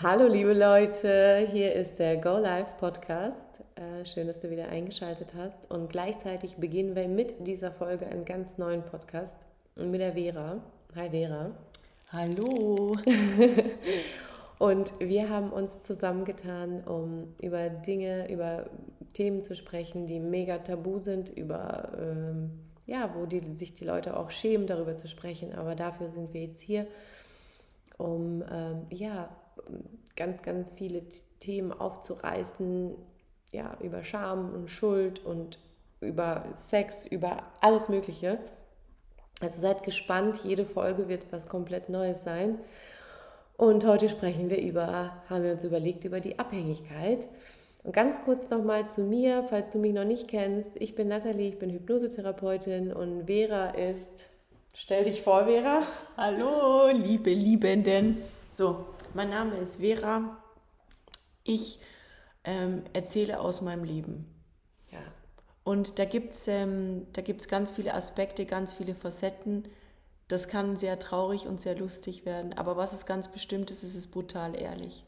Hallo liebe Leute, hier ist der Go Live Podcast. Äh, schön, dass du wieder eingeschaltet hast. Und gleichzeitig beginnen wir mit dieser Folge einen ganz neuen Podcast mit der Vera. Hi Vera. Hallo. Und wir haben uns zusammengetan, um über Dinge, über Themen zu sprechen, die mega tabu sind, über ähm, ja, wo die, sich die Leute auch schämen, darüber zu sprechen. Aber dafür sind wir jetzt hier, um ähm, ja ganz, ganz viele Themen aufzureißen, ja, über Scham und Schuld und über Sex, über alles Mögliche. Also seid gespannt, jede Folge wird was komplett Neues sein. Und heute sprechen wir über, haben wir uns überlegt, über die Abhängigkeit. Und ganz kurz nochmal zu mir, falls du mich noch nicht kennst. Ich bin Nathalie, ich bin Hypnosetherapeutin und Vera ist, stell dich vor, Vera. Hallo, liebe Liebenden. So, mein Name ist Vera. Ich ähm, erzähle aus meinem Leben. Ja. Und da gibt es ähm, ganz viele Aspekte, ganz viele Facetten. Das kann sehr traurig und sehr lustig werden. Aber was es ganz bestimmt ist, ist es brutal ehrlich.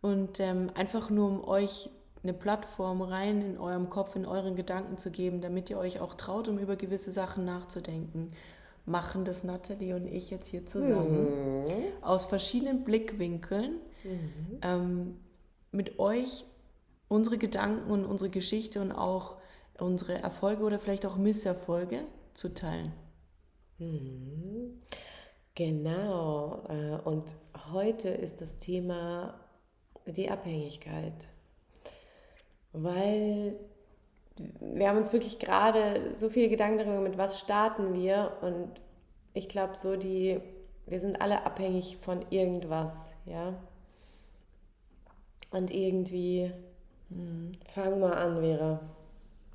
Und ähm, einfach nur um euch eine Plattform rein in eurem Kopf, in euren Gedanken zu geben, damit ihr euch auch traut, um über gewisse Sachen nachzudenken machen das Nathalie und ich jetzt hier zusammen. Mhm. Aus verschiedenen Blickwinkeln. Mhm. Ähm, mit euch unsere Gedanken und unsere Geschichte und auch unsere Erfolge oder vielleicht auch Misserfolge zu teilen. Mhm. Genau. Äh, und heute ist das Thema die Abhängigkeit. Weil wir haben uns wirklich gerade so viele Gedanken darüber, mit was starten wir. Und ich glaube, so die, wir sind alle abhängig von irgendwas, ja. Und irgendwie, hm, fang mal an, Vera.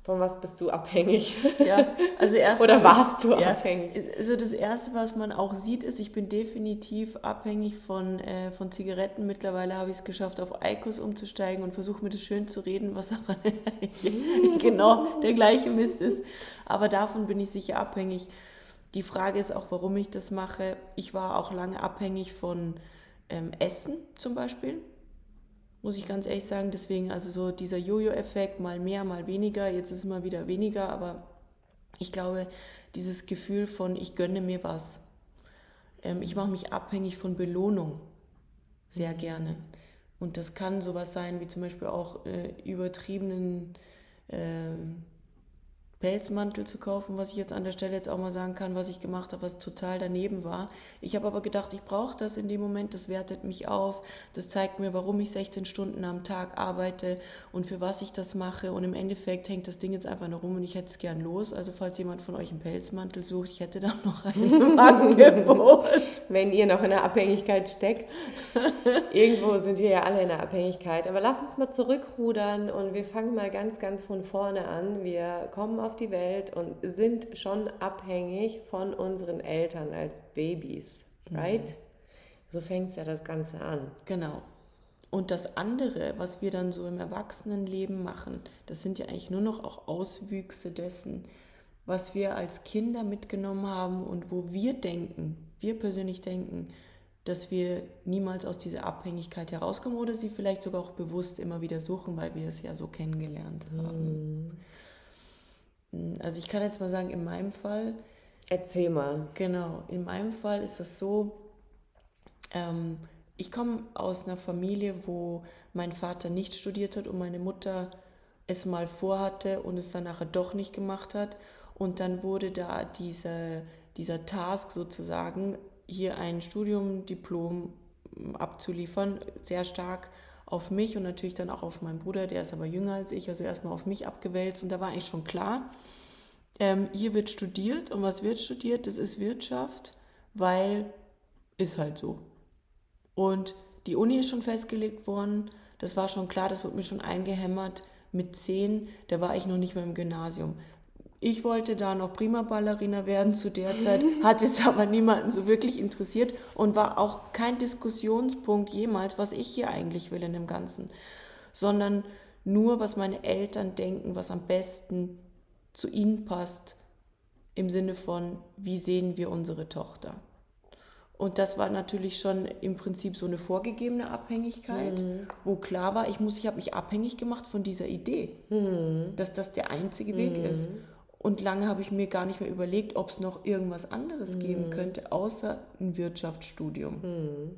Von was bist du abhängig? Ja, also erst Oder warst du ja, abhängig? Also das Erste, was man auch sieht, ist, ich bin definitiv abhängig von, äh, von Zigaretten. Mittlerweile habe ich es geschafft, auf Eikos umzusteigen und versuche mir das schön zu reden, was aber genau der gleiche Mist ist. Aber davon bin ich sicher abhängig. Die Frage ist auch, warum ich das mache. Ich war auch lange abhängig von ähm, Essen zum Beispiel muss ich ganz ehrlich sagen. Deswegen, also so dieser Jojo-Effekt, mal mehr, mal weniger, jetzt ist es mal wieder weniger, aber ich glaube, dieses Gefühl von, ich gönne mir was. Ähm, ich mache mich abhängig von Belohnung sehr mhm. gerne. Und das kann sowas sein wie zum Beispiel auch äh, übertriebenen äh, Pelzmantel zu kaufen, was ich jetzt an der Stelle jetzt auch mal sagen kann, was ich gemacht habe, was total daneben war. Ich habe aber gedacht, ich brauche das in dem Moment, das wertet mich auf, das zeigt mir, warum ich 16 Stunden am Tag arbeite und für was ich das mache und im Endeffekt hängt das Ding jetzt einfach nur rum und ich hätte es gern los. Also falls jemand von euch einen Pelzmantel sucht, ich hätte da noch ein Angebot. Wenn ihr noch in der Abhängigkeit steckt. Irgendwo sind wir ja alle in der Abhängigkeit. Aber lasst uns mal zurückrudern und wir fangen mal ganz, ganz von vorne an. Wir kommen auf die Welt und sind schon abhängig von unseren Eltern als Babys, mhm. right? Mhm. So fängt es ja das Ganze an. Genau. Und das andere, was wir dann so im Erwachsenenleben machen, das sind ja eigentlich nur noch auch Auswüchse dessen, was wir als Kinder mitgenommen haben und wo wir denken, wir persönlich denken, dass wir niemals aus dieser Abhängigkeit herauskommen oder sie vielleicht sogar auch bewusst immer wieder suchen, weil wir es ja so kennengelernt haben. Mhm. Also ich kann jetzt mal sagen, in meinem Fall. Erzähl mal. Genau, in meinem Fall ist das so, ähm, ich komme aus einer Familie, wo mein Vater nicht studiert hat und meine Mutter es mal vorhatte und es dann nachher doch nicht gemacht hat. Und dann wurde da diese, dieser Task sozusagen, hier ein Studiumdiplom abzuliefern, sehr stark auf mich und natürlich dann auch auf meinen Bruder, der ist aber jünger als ich, also erstmal auf mich abgewälzt. Und da war eigentlich schon klar, ähm, hier wird studiert. Und was wird studiert? Das ist Wirtschaft, weil ist halt so. Und die Uni ist schon festgelegt worden. Das war schon klar, das wurde mir schon eingehämmert. Mit zehn, da war ich noch nicht mehr im Gymnasium. Ich wollte da noch prima Ballerina werden zu der Zeit, hat jetzt aber niemanden so wirklich interessiert und war auch kein Diskussionspunkt jemals, was ich hier eigentlich will in dem Ganzen, sondern nur, was meine Eltern denken, was am besten zu ihnen passt, im Sinne von, wie sehen wir unsere Tochter. Und das war natürlich schon im Prinzip so eine vorgegebene Abhängigkeit, mhm. wo klar war, ich muss, ich habe mich abhängig gemacht von dieser Idee, mhm. dass das der einzige Weg mhm. ist. Und lange habe ich mir gar nicht mehr überlegt, ob es noch irgendwas anderes mhm. geben könnte, außer ein Wirtschaftsstudium. Mhm.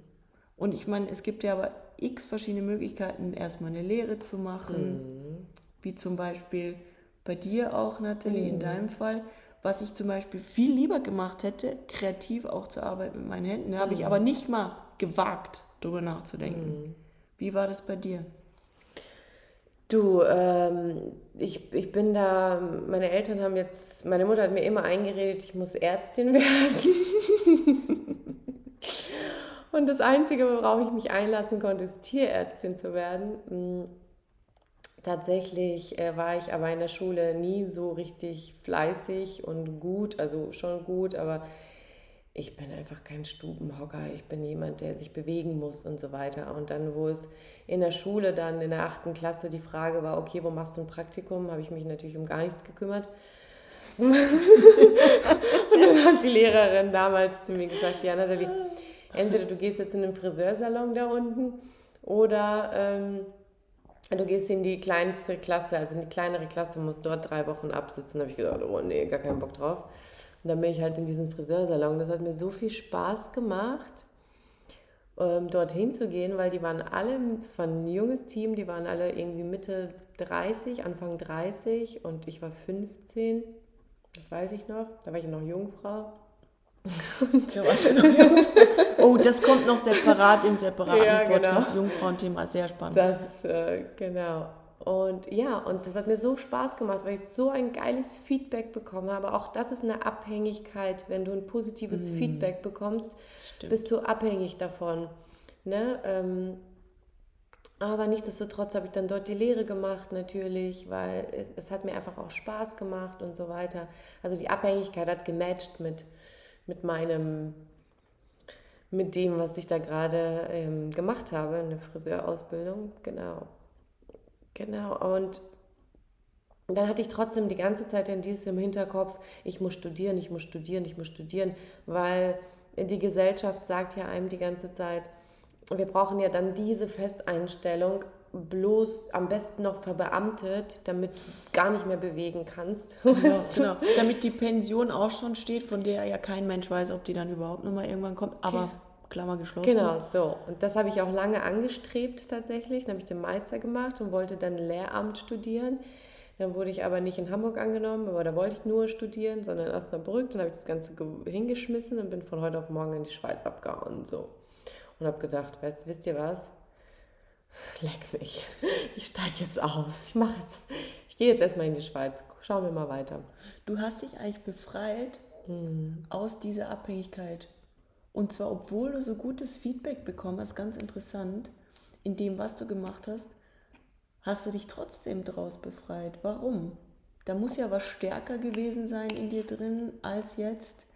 Und ich meine, es gibt ja aber x verschiedene Möglichkeiten, erstmal eine Lehre zu machen, mhm. wie zum Beispiel bei dir auch, Nathalie, in deinem Fall was ich zum Beispiel viel lieber gemacht hätte, kreativ auch zu arbeiten mit meinen Händen. Da habe ich mhm. aber nicht mal gewagt, darüber nachzudenken. Mhm. Wie war das bei dir? Du, ähm, ich, ich bin da, meine Eltern haben jetzt, meine Mutter hat mir immer eingeredet, ich muss Ärztin werden. Und das Einzige, worauf ich mich einlassen konnte, ist Tierärztin zu werden. Mm. Tatsächlich äh, war ich aber in der Schule nie so richtig fleißig und gut, also schon gut, aber ich bin einfach kein Stubenhocker. Ich bin jemand, der sich bewegen muss und so weiter. Und dann, wo es in der Schule dann in der achten Klasse die Frage war, okay, wo machst du ein Praktikum, habe ich mich natürlich um gar nichts gekümmert. und dann hat die Lehrerin damals zu mir gesagt, ja, Nathalie, entweder du gehst jetzt in den Friseursalon da unten oder ähm, du gehst in die kleinste Klasse, also in die kleinere Klasse, musst dort drei Wochen absitzen. Da habe ich gesagt, oh nee, gar keinen Bock drauf. Und dann bin ich halt in diesen Friseursalon. Das hat mir so viel Spaß gemacht, ähm, dorthin zu gehen, weil die waren alle, das war ein junges Team, die waren alle irgendwie Mitte 30, Anfang 30 und ich war 15. Das weiß ich noch. Da war ich noch Jungfrau. oh, das kommt noch separat im separaten ja, genau. Podcast. Jungfrauenthema, sehr spannend. Das, äh, genau. Und ja, und das hat mir so Spaß gemacht, weil ich so ein geiles Feedback bekommen habe. Auch das ist eine Abhängigkeit. Wenn du ein positives mm. Feedback bekommst, Stimmt. bist du abhängig davon. Ne? Ähm, aber nichtsdestotrotz habe ich dann dort die Lehre gemacht, natürlich, weil es, es, hat mir einfach auch Spaß gemacht und so weiter. Also die Abhängigkeit hat gematcht mit, mit meinem, mit dem, was ich da gerade ähm, gemacht habe in der Friseurausbildung. Genau. Genau. Und dann hatte ich trotzdem die ganze Zeit in dieses im Hinterkopf, ich muss studieren, ich muss studieren, ich muss studieren, weil die Gesellschaft sagt ja einem die ganze Zeit, wir brauchen ja dann diese Festeinstellung, bloß am besten noch verbeamtet, damit du gar nicht mehr bewegen kannst. Genau, genau. Damit die Pension auch schon steht, von der ja kein Mensch weiß, ob die dann überhaupt nochmal irgendwann kommt. Aber okay. Klammer geschlossen. Genau, so. Und das habe ich auch lange angestrebt tatsächlich. Dann habe ich den Meister gemacht und wollte dann Lehramt studieren. Dann wurde ich aber nicht in Hamburg angenommen, aber da wollte ich nur studieren, sondern in Osnabrück. Dann habe ich das Ganze hingeschmissen und bin von heute auf morgen in die Schweiz abgehauen. So. Und habe gedacht, weißt, wisst ihr was? Leck mich. Ich steige jetzt aus. Ich mache jetzt. Ich gehe jetzt erstmal in die Schweiz. Schauen wir mal weiter. Du hast dich eigentlich befreit hm. aus dieser Abhängigkeit. Und zwar, obwohl du so gutes Feedback bekommen hast, ganz interessant, in dem, was du gemacht hast, hast du dich trotzdem daraus befreit. Warum? Da muss ja was stärker gewesen sein in dir drin als jetzt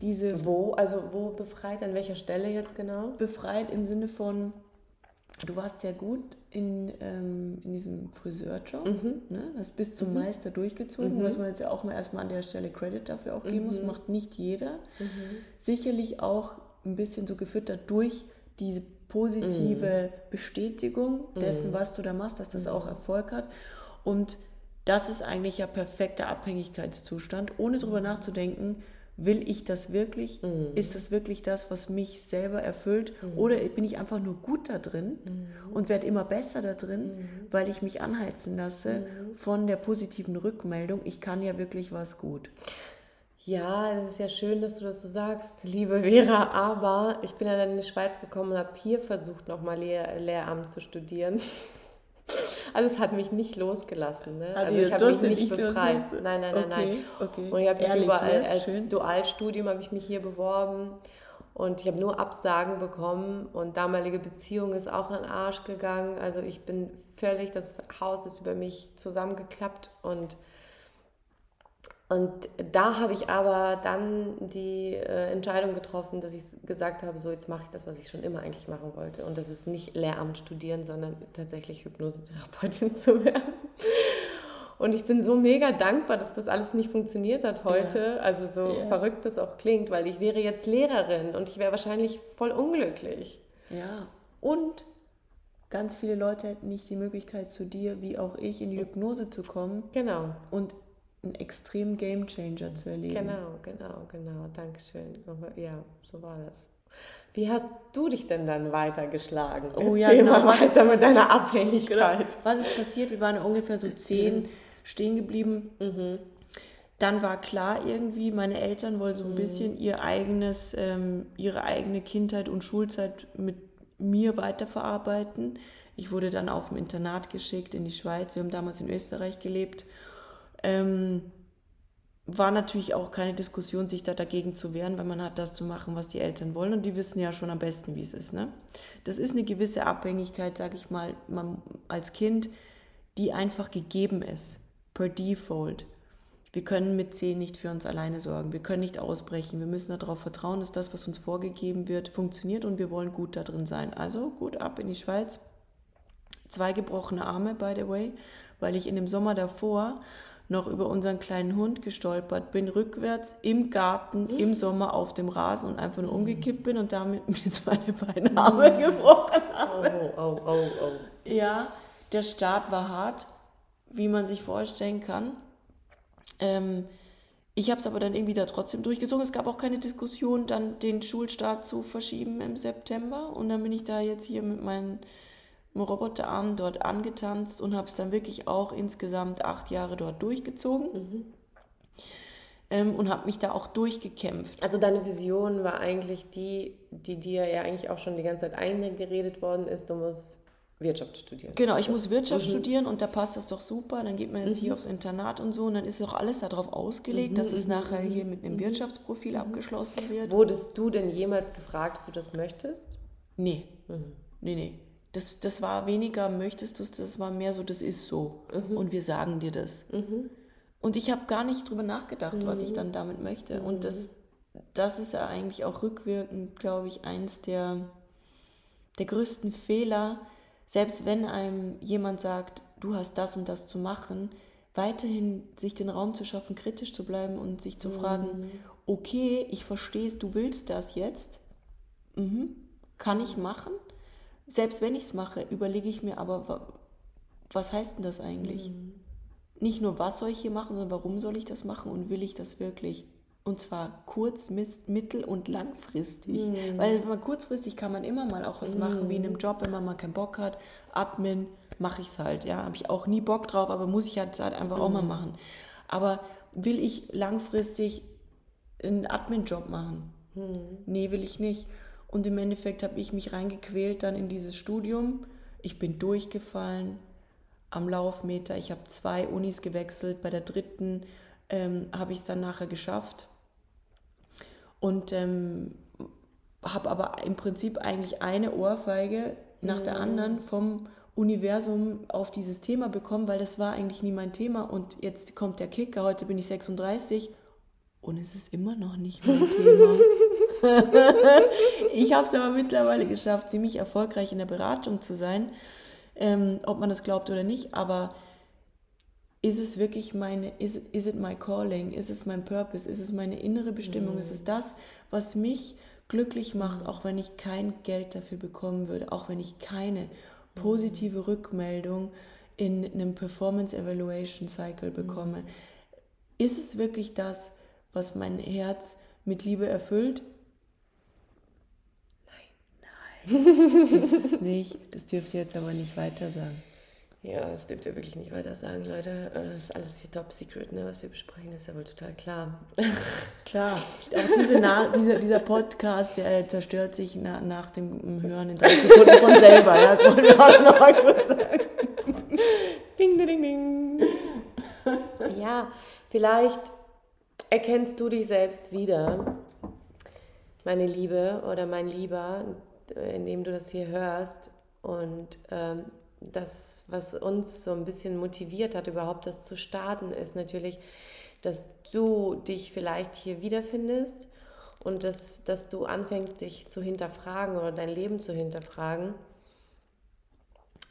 diese. Wo? Also wo befreit? An welcher Stelle jetzt genau? Befreit im Sinne von, du warst sehr gut in, ähm, in diesem Friseurjob, mhm. ne? das bis zum mhm. Meister durchgezogen, mhm. was man jetzt ja auch mal erstmal an der Stelle Credit dafür auch geben muss, mhm. macht nicht jeder. Mhm. Sicherlich auch ein bisschen so gefüttert durch diese positive mhm. Bestätigung dessen, was du da machst, dass das auch Erfolg hat. Und das ist eigentlich ja perfekter Abhängigkeitszustand, ohne drüber nachzudenken, will ich das wirklich? Mhm. Ist das wirklich das, was mich selber erfüllt? Mhm. Oder bin ich einfach nur gut da drin mhm. und werde immer besser da drin, mhm. weil ich mich anheizen lasse mhm. von der positiven Rückmeldung, ich kann ja wirklich was gut. Ja, es ist ja schön, dass du das so sagst, liebe Vera, aber ich bin ja dann in die Schweiz gekommen und habe hier versucht, nochmal Lehr Lehramt zu studieren. Also es hat mich nicht losgelassen. Ne? also ich habe mich nicht befreit. Nein, nein, nein, okay, nein. Okay. Und ich habe mich überall ne? als Schön. Dualstudium habe ich mich hier beworben und ich habe nur Absagen bekommen und damalige Beziehung ist auch an den Arsch gegangen. Also ich bin völlig, das Haus ist über mich zusammengeklappt und und da habe ich aber dann die äh, Entscheidung getroffen, dass ich gesagt habe, so jetzt mache ich das, was ich schon immer eigentlich machen wollte. Und das ist nicht Lehramt studieren, sondern tatsächlich Hypnosetherapeutin zu werden. Und ich bin so mega dankbar, dass das alles nicht funktioniert hat heute. Ja. Also so ja. verrückt das auch klingt, weil ich wäre jetzt Lehrerin und ich wäre wahrscheinlich voll unglücklich. Ja. Und ganz viele Leute hätten nicht die Möglichkeit zu dir, wie auch ich, in die Hypnose zu kommen. Genau. Und einen extremen Gamechanger zu erleben. Genau, genau, genau. Dankeschön. Ja, so war das. Wie hast du dich denn dann weitergeschlagen? Oh ja, genau. Was weiter mit deiner Abhängigkeit. Genau. Was ist passiert? Wir waren ungefähr so zehn mhm. stehen geblieben. Mhm. Dann war klar irgendwie, meine Eltern wollen so ein mhm. bisschen ihr eigenes, ähm, ihre eigene Kindheit und Schulzeit mit mir weiterverarbeiten. Ich wurde dann auf ein Internat geschickt in die Schweiz. Wir haben damals in Österreich gelebt. Ähm, war natürlich auch keine Diskussion, sich da dagegen zu wehren, weil man hat das zu machen, was die Eltern wollen und die wissen ja schon am besten, wie es ist. Ne? Das ist eine gewisse Abhängigkeit, sage ich mal, man, als Kind, die einfach gegeben ist, per Default. Wir können mit zehn nicht für uns alleine sorgen. Wir können nicht ausbrechen. Wir müssen darauf vertrauen, dass das, was uns vorgegeben wird, funktioniert und wir wollen gut da drin sein. Also gut ab in die Schweiz. Zwei gebrochene Arme, by the way, weil ich in dem Sommer davor noch über unseren kleinen Hund gestolpert bin, rückwärts im Garten mhm. im Sommer auf dem Rasen und einfach nur umgekippt bin und damit mir zwei beiden Arme gebrochen habe. Oh, oh, oh, oh. Ja, der Start war hart, wie man sich vorstellen kann. Ähm, ich habe es aber dann irgendwie da trotzdem durchgezogen. Es gab auch keine Diskussion, dann den Schulstart zu verschieben im September. Und dann bin ich da jetzt hier mit meinen Roboterarm dort angetanzt und habe es dann wirklich auch insgesamt acht Jahre dort durchgezogen. Mhm. Ähm, und habe mich da auch durchgekämpft. Also deine Vision war eigentlich die, die dir ja eigentlich auch schon die ganze Zeit eingeredet worden ist, du musst Wirtschaft studieren. Genau, ich muss Wirtschaft mhm. studieren und da passt das doch super. Dann geht man jetzt mhm. hier aufs Internat und so und dann ist doch alles darauf ausgelegt, mhm. dass es mhm. nachher hier mit einem mhm. Wirtschaftsprofil mhm. abgeschlossen wird. Wurdest du denn jemals gefragt, ob du das möchtest? Nee. Nee, nee. Das, das war weniger, möchtest du es, das war mehr so, das ist so. Und wir sagen dir das. Und ich habe gar nicht drüber nachgedacht, was ich dann damit möchte. Und das, das ist ja eigentlich auch rückwirkend, glaube ich, eins der, der größten Fehler, selbst wenn einem jemand sagt, du hast das und das zu machen, weiterhin sich den Raum zu schaffen, kritisch zu bleiben und sich zu mhm. fragen, okay, ich verstehe es, du willst das jetzt, mhm. kann ich machen? Selbst wenn ich es mache, überlege ich mir aber, was heißt denn das eigentlich? Mhm. Nicht nur, was soll ich hier machen, sondern warum soll ich das machen und will ich das wirklich? Und zwar kurz, mittel- und langfristig. Mhm. Weil man kurzfristig kann man immer mal auch was machen, wie in einem mhm. Job, wenn man mal keinen Bock hat. Admin, mache ich es halt. Ja, habe ich auch nie Bock drauf, aber muss ich halt, halt einfach mhm. auch mal mhm. machen. Aber will ich langfristig einen Admin-Job machen? Mhm. Nee, will ich nicht. Und im Endeffekt habe ich mich reingequält dann in dieses Studium. Ich bin durchgefallen am Laufmeter. Ich habe zwei Unis gewechselt. Bei der dritten ähm, habe ich es dann nachher geschafft und ähm, habe aber im Prinzip eigentlich eine Ohrfeige nach mhm. der anderen vom Universum auf dieses Thema bekommen, weil das war eigentlich nie mein Thema und jetzt kommt der Kicker, heute bin ich 36 und es ist immer noch nicht mein Thema. ich habe es aber mittlerweile geschafft, ziemlich erfolgreich in der Beratung zu sein, ähm, ob man das glaubt oder nicht, aber ist es wirklich meine, is, is it my calling, ist es mein Purpose, ist es meine innere Bestimmung, mhm. ist es das, was mich glücklich macht, auch wenn ich kein Geld dafür bekommen würde, auch wenn ich keine positive mhm. Rückmeldung in einem Performance Evaluation Cycle mhm. bekomme. Mhm. Ist es wirklich das, was mein Herz mit Liebe erfüllt? Nein. Nein, ist es nicht. Das dürft ihr jetzt aber nicht weiter sagen. Ja, das dürft ihr wirklich nicht weiter sagen, Leute. Das ist alles die Top Secret, ne, was wir besprechen, ist ja wohl total klar. Klar. Auch diese Na dieser, dieser Podcast, der zerstört sich na nach dem Hören in drei Sekunden von selber. Ja, das wollen wir auch noch mal kurz sagen. Ding, ding, ding. Ja, vielleicht erkennst du dich selbst wieder, meine Liebe oder mein Lieber, indem du das hier hörst. Und ähm, das, was uns so ein bisschen motiviert hat, überhaupt das zu starten, ist natürlich, dass du dich vielleicht hier wiederfindest und dass, dass du anfängst, dich zu hinterfragen oder dein Leben zu hinterfragen.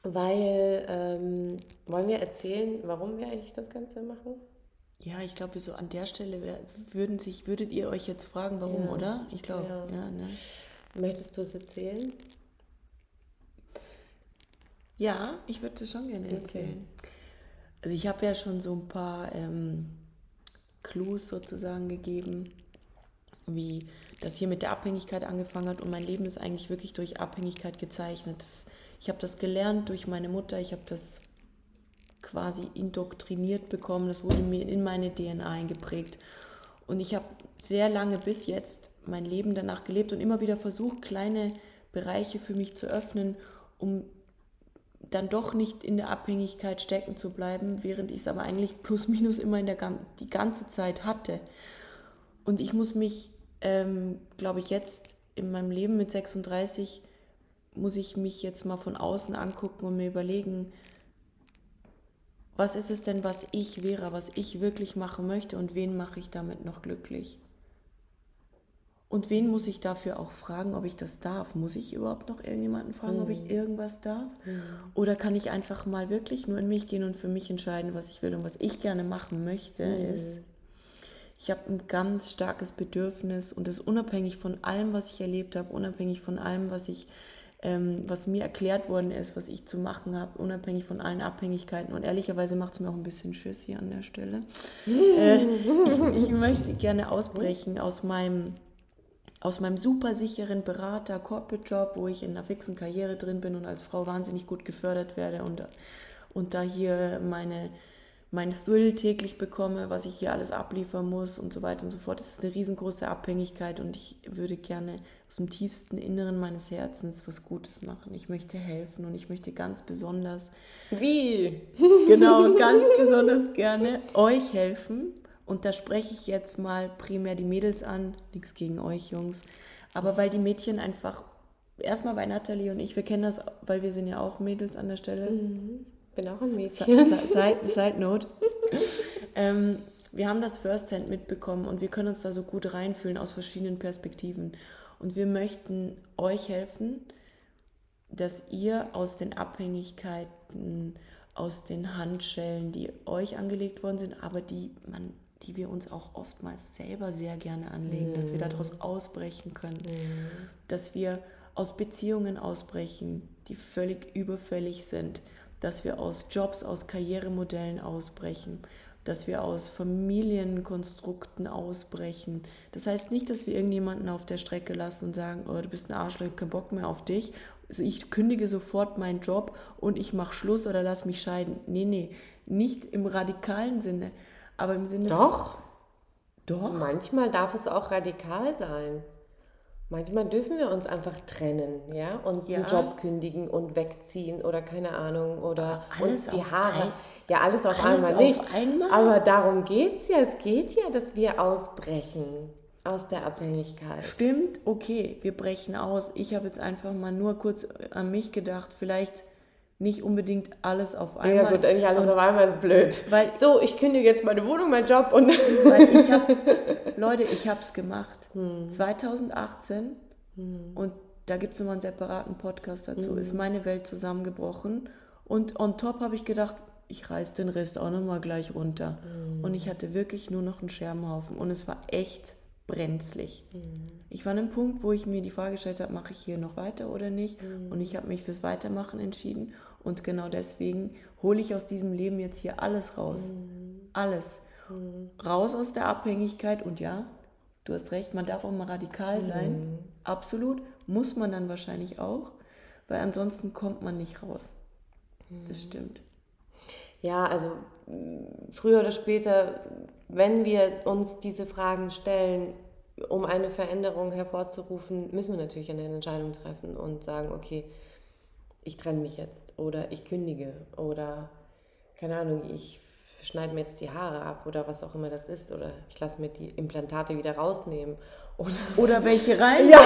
weil, ähm, wollen wir erzählen, warum wir eigentlich das Ganze machen? Ja, ich glaube, so an der Stelle würden sich, würdet ihr euch jetzt fragen, warum, ja. oder? Ich glaube, ja. ja ne? Möchtest du es erzählen? Ja, ich würde es schon gerne erzählen. Okay. Also ich habe ja schon so ein paar ähm, Clues sozusagen gegeben, wie das hier mit der Abhängigkeit angefangen hat und mein Leben ist eigentlich wirklich durch Abhängigkeit gezeichnet. Das, ich habe das gelernt durch meine Mutter, ich habe das quasi indoktriniert bekommen, das wurde mir in meine DNA eingeprägt. Und ich habe sehr lange bis jetzt mein Leben danach gelebt und immer wieder versucht, kleine Bereiche für mich zu öffnen, um dann doch nicht in der Abhängigkeit stecken zu bleiben, während ich es aber eigentlich plus minus immer in der die ganze Zeit hatte. Und ich muss mich, ähm, glaube ich, jetzt in meinem Leben mit 36 muss ich mich jetzt mal von außen angucken und mir überlegen, was ist es denn, was ich wäre, was ich wirklich machen möchte und wen mache ich damit noch glücklich? Und wen muss ich dafür auch fragen, ob ich das darf? Muss ich überhaupt noch irgendjemanden fragen, mhm. ob ich mhm. irgendwas darf? Mhm. Oder kann ich einfach mal wirklich nur in mich gehen und für mich entscheiden, was ich will und was ich gerne machen möchte, mhm. ist, ich habe ein ganz starkes Bedürfnis und das unabhängig von allem, was ich erlebt habe, unabhängig von allem, was ich ähm, was mir erklärt worden ist, was ich zu machen habe, unabhängig von allen Abhängigkeiten. Und ehrlicherweise macht es mir auch ein bisschen Schiss hier an der Stelle. äh, ich, ich möchte gerne ausbrechen aus meinem aus meinem super sicheren Berater Corporate Job, wo ich in einer fixen Karriere drin bin und als Frau wahnsinnig gut gefördert werde und, und da hier meine mein Thrill täglich bekomme, was ich hier alles abliefern muss und so weiter und so fort. Das ist eine riesengroße Abhängigkeit und ich würde gerne aus dem tiefsten Inneren meines Herzens was Gutes machen. Ich möchte helfen und ich möchte ganz besonders. Wie? Genau, ganz besonders gerne euch helfen. Und da spreche ich jetzt mal primär die Mädels an. Nichts gegen euch, Jungs. Aber weil die Mädchen einfach, erstmal bei Nathalie und ich, wir kennen das, weil wir sind ja auch Mädels an der Stelle. Mhm bin auch ein Mädchen. Side, Side Note. ähm, wir haben das Firsthand mitbekommen und wir können uns da so gut reinfühlen aus verschiedenen Perspektiven. Und wir möchten euch helfen, dass ihr aus den Abhängigkeiten, aus den Handschellen, die euch angelegt worden sind, aber die man die wir uns auch oftmals selber sehr gerne anlegen, mm. dass wir mhm. daraus ausbrechen können, mm. dass wir aus Beziehungen ausbrechen, die völlig überfällig sind, dass wir aus Jobs, aus Karrieremodellen ausbrechen, dass wir aus Familienkonstrukten ausbrechen. Das heißt nicht, dass wir irgendjemanden auf der Strecke lassen und sagen, oh, du bist ein Arschloch, ich habe keinen Bock mehr auf dich. Also ich kündige sofort meinen Job und ich mache Schluss oder lass mich scheiden. Nee, nee, nicht im radikalen Sinne, aber im Sinne Doch. Doch. Manchmal darf es auch radikal sein. Manchmal dürfen wir uns einfach trennen, ja, und ja. einen Job kündigen und wegziehen oder keine Ahnung oder uns die Haare. Ein, ja, alles auf alles einmal nicht. Auf einmal? Aber darum geht es ja. Es geht ja, dass wir ausbrechen aus der Abhängigkeit. Stimmt, okay, wir brechen aus. Ich habe jetzt einfach mal nur kurz an mich gedacht. Vielleicht nicht unbedingt alles auf einmal. Ja gut, nicht alles und, auf einmal ist blöd. Weil, so, ich kündige jetzt meine Wohnung, meinen Job und... Weil ich habe, Leute, ich habe es gemacht. Hm. 2018 hm. und da gibt es nochmal einen separaten Podcast dazu, hm. ist meine Welt zusammengebrochen und on top habe ich gedacht, ich reiß den Rest auch nochmal gleich runter. Hm. Und ich hatte wirklich nur noch einen Scherbenhaufen und es war echt brenzlig. Mhm. Ich war an einem Punkt, wo ich mir die Frage gestellt habe, mache ich hier noch weiter oder nicht? Mhm. Und ich habe mich fürs Weitermachen entschieden. Und genau deswegen hole ich aus diesem Leben jetzt hier alles raus. Mhm. Alles. Mhm. Raus aus der Abhängigkeit. Und ja, du hast recht, man darf auch mal radikal sein. Mhm. Absolut. Muss man dann wahrscheinlich auch. Weil ansonsten kommt man nicht raus. Das mhm. stimmt. Ja, also früher oder später wenn wir uns diese Fragen stellen, um eine Veränderung hervorzurufen, müssen wir natürlich eine Entscheidung treffen und sagen, okay, ich trenne mich jetzt oder ich kündige oder keine Ahnung, ich schneide mir jetzt die Haare ab oder was auch immer das ist oder ich lasse mir die Implantate wieder rausnehmen oder, oder welche rein ja.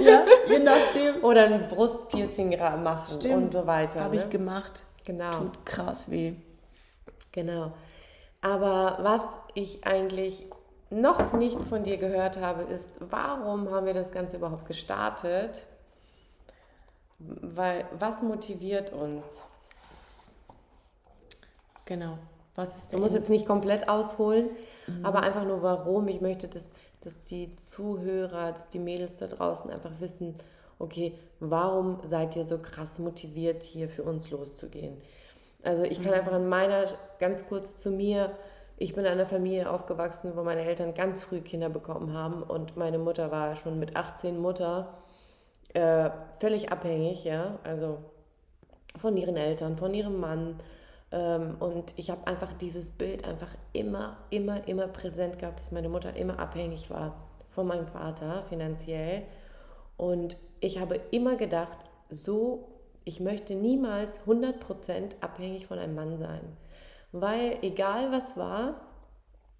ja je nachdem oder ein Brustpiercing machen Stimmt. und so weiter habe ne? ich gemacht genau tut krass weh genau aber was ich eigentlich noch nicht von dir gehört habe, ist, warum haben wir das Ganze überhaupt gestartet? Weil was motiviert uns? Genau. Was ist der Du musst jetzt nicht komplett ausholen, mhm. aber einfach nur warum. Ich möchte, dass, dass die Zuhörer, dass die Mädels da draußen einfach wissen, okay, warum seid ihr so krass motiviert, hier für uns loszugehen? Also ich kann mhm. einfach in meiner, ganz kurz zu mir, ich bin in einer Familie aufgewachsen, wo meine Eltern ganz früh Kinder bekommen haben und meine Mutter war schon mit 18 Mutter äh, völlig abhängig, ja, also von ihren Eltern, von ihrem Mann. Ähm, und ich habe einfach dieses Bild einfach immer, immer, immer präsent gehabt, dass meine Mutter immer abhängig war von meinem Vater finanziell. Und ich habe immer gedacht, so, ich möchte niemals 100% abhängig von einem Mann sein. Weil egal was war,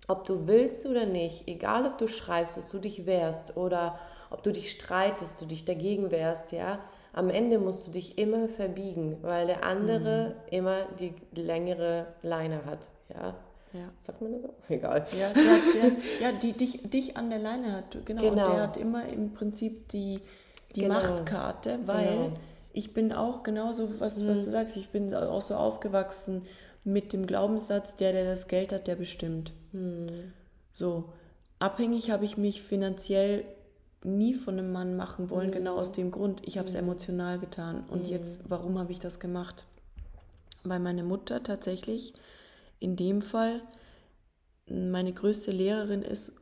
ob du willst oder nicht, egal ob du schreibst, dass du dich wehrst oder ob du dich streitest, du dich dagegen wehrst, ja, am Ende musst du dich immer verbiegen, weil der andere mhm. immer die längere Leine hat, ja. Ja. Sagt man das so? Egal. Ja, der, der, ja die dich, dich an der Leine hat, genau. genau. Und der hat immer im Prinzip die, die genau. Machtkarte, weil genau. ich bin auch genauso, was, mhm. was du sagst, ich bin auch so aufgewachsen mit dem Glaubenssatz, der, der das Geld hat, der bestimmt. Mhm. So, abhängig habe ich mich finanziell nie von einem Mann machen wollen, mhm. genau aus dem Grund. Ich habe es mhm. emotional getan. Und mhm. jetzt, warum habe ich das gemacht? Weil meine Mutter tatsächlich in dem Fall meine größte Lehrerin ist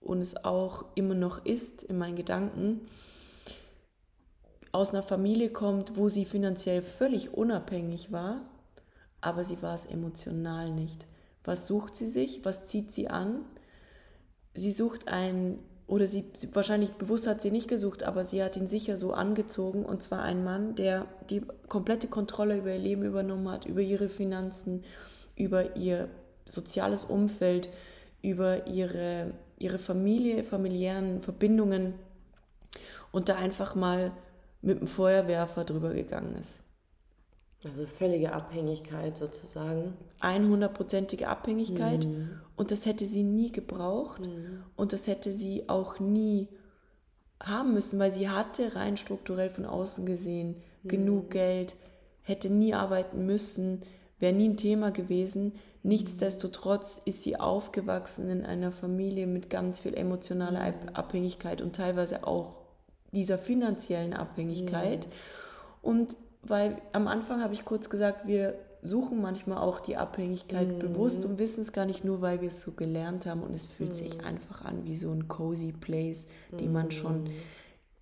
und es auch immer noch ist in meinen Gedanken, aus einer Familie kommt, wo sie finanziell völlig unabhängig war, aber sie war es emotional nicht. Was sucht sie sich? Was zieht sie an? Sie sucht einen oder sie, wahrscheinlich bewusst hat sie nicht gesucht, aber sie hat ihn sicher so angezogen und zwar ein Mann, der die komplette Kontrolle über ihr Leben übernommen hat, über ihre Finanzen, über ihr soziales Umfeld, über ihre, ihre Familie, familiären Verbindungen und da einfach mal mit dem Feuerwerfer drüber gegangen ist. Also völlige Abhängigkeit sozusagen. 100%ige Abhängigkeit. Mhm. Und das hätte sie nie gebraucht. Mhm. Und das hätte sie auch nie haben müssen, weil sie hatte rein strukturell von außen gesehen mhm. genug Geld, hätte nie arbeiten müssen, wäre nie ein Thema gewesen. Nichtsdestotrotz ist sie aufgewachsen in einer Familie mit ganz viel emotionaler mhm. Abhängigkeit und teilweise auch dieser finanziellen Abhängigkeit. Mhm. Und weil am Anfang habe ich kurz gesagt, wir suchen manchmal auch die Abhängigkeit mhm. bewusst und wissen es gar nicht nur, weil wir es so gelernt haben und es fühlt mhm. sich einfach an wie so ein cozy Place, die mhm. man schon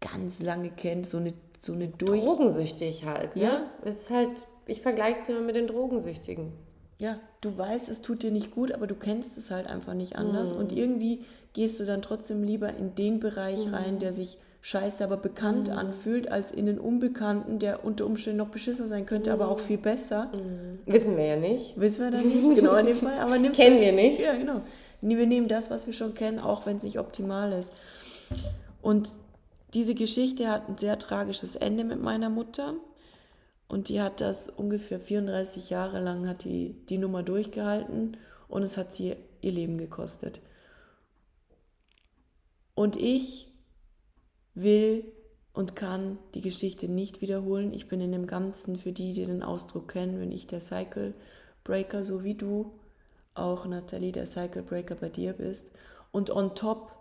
ganz lange kennt, so eine so eine durch drogensüchtig halt. Ne? Ja, es ist halt, ich vergleiche es immer mit den Drogensüchtigen. Ja, du weißt, es tut dir nicht gut, aber du kennst es halt einfach nicht anders und mhm. irgendwie gehst du dann trotzdem lieber in den Bereich rein, mhm. der sich scheiße, aber bekannt mhm. anfühlt, als in den Unbekannten, der unter Umständen noch beschissener sein könnte, mhm. aber auch viel besser. Mhm. Wissen wir ja nicht. Wissen wir da nicht, genau in dem Fall. Aber Kennen wir nicht. Ja, genau. Wir nehmen das, was wir schon kennen, auch wenn es nicht optimal ist. Und diese Geschichte hat ein sehr tragisches Ende mit meiner Mutter. Und die hat das ungefähr 34 Jahre lang, hat die, die Nummer durchgehalten und es hat sie ihr Leben gekostet. Und ich will und kann die Geschichte nicht wiederholen. Ich bin in dem Ganzen, für die, die den Ausdruck kennen, bin ich der Cycle Breaker, so wie du auch, Nathalie, der Cycle Breaker bei dir bist. Und on top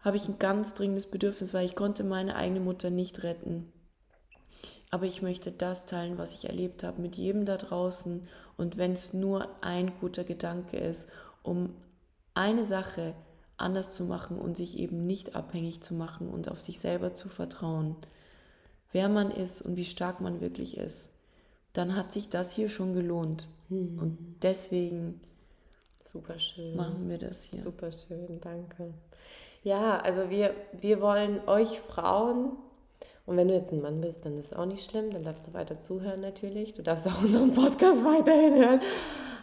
habe ich ein ganz dringendes Bedürfnis, weil ich konnte meine eigene Mutter nicht retten. Aber ich möchte das teilen, was ich erlebt habe, mit jedem da draußen. Und wenn es nur ein guter Gedanke ist, um eine Sache anders zu machen und sich eben nicht abhängig zu machen und auf sich selber zu vertrauen, wer man ist und wie stark man wirklich ist, dann hat sich das hier schon gelohnt. Mhm. Und deswegen Super schön. machen wir das hier. Super schön, danke. Ja, also wir, wir wollen euch Frauen, und wenn du jetzt ein Mann bist, dann ist es auch nicht schlimm, dann darfst du weiter zuhören natürlich. Du darfst auch unseren Podcast weiterhin hören.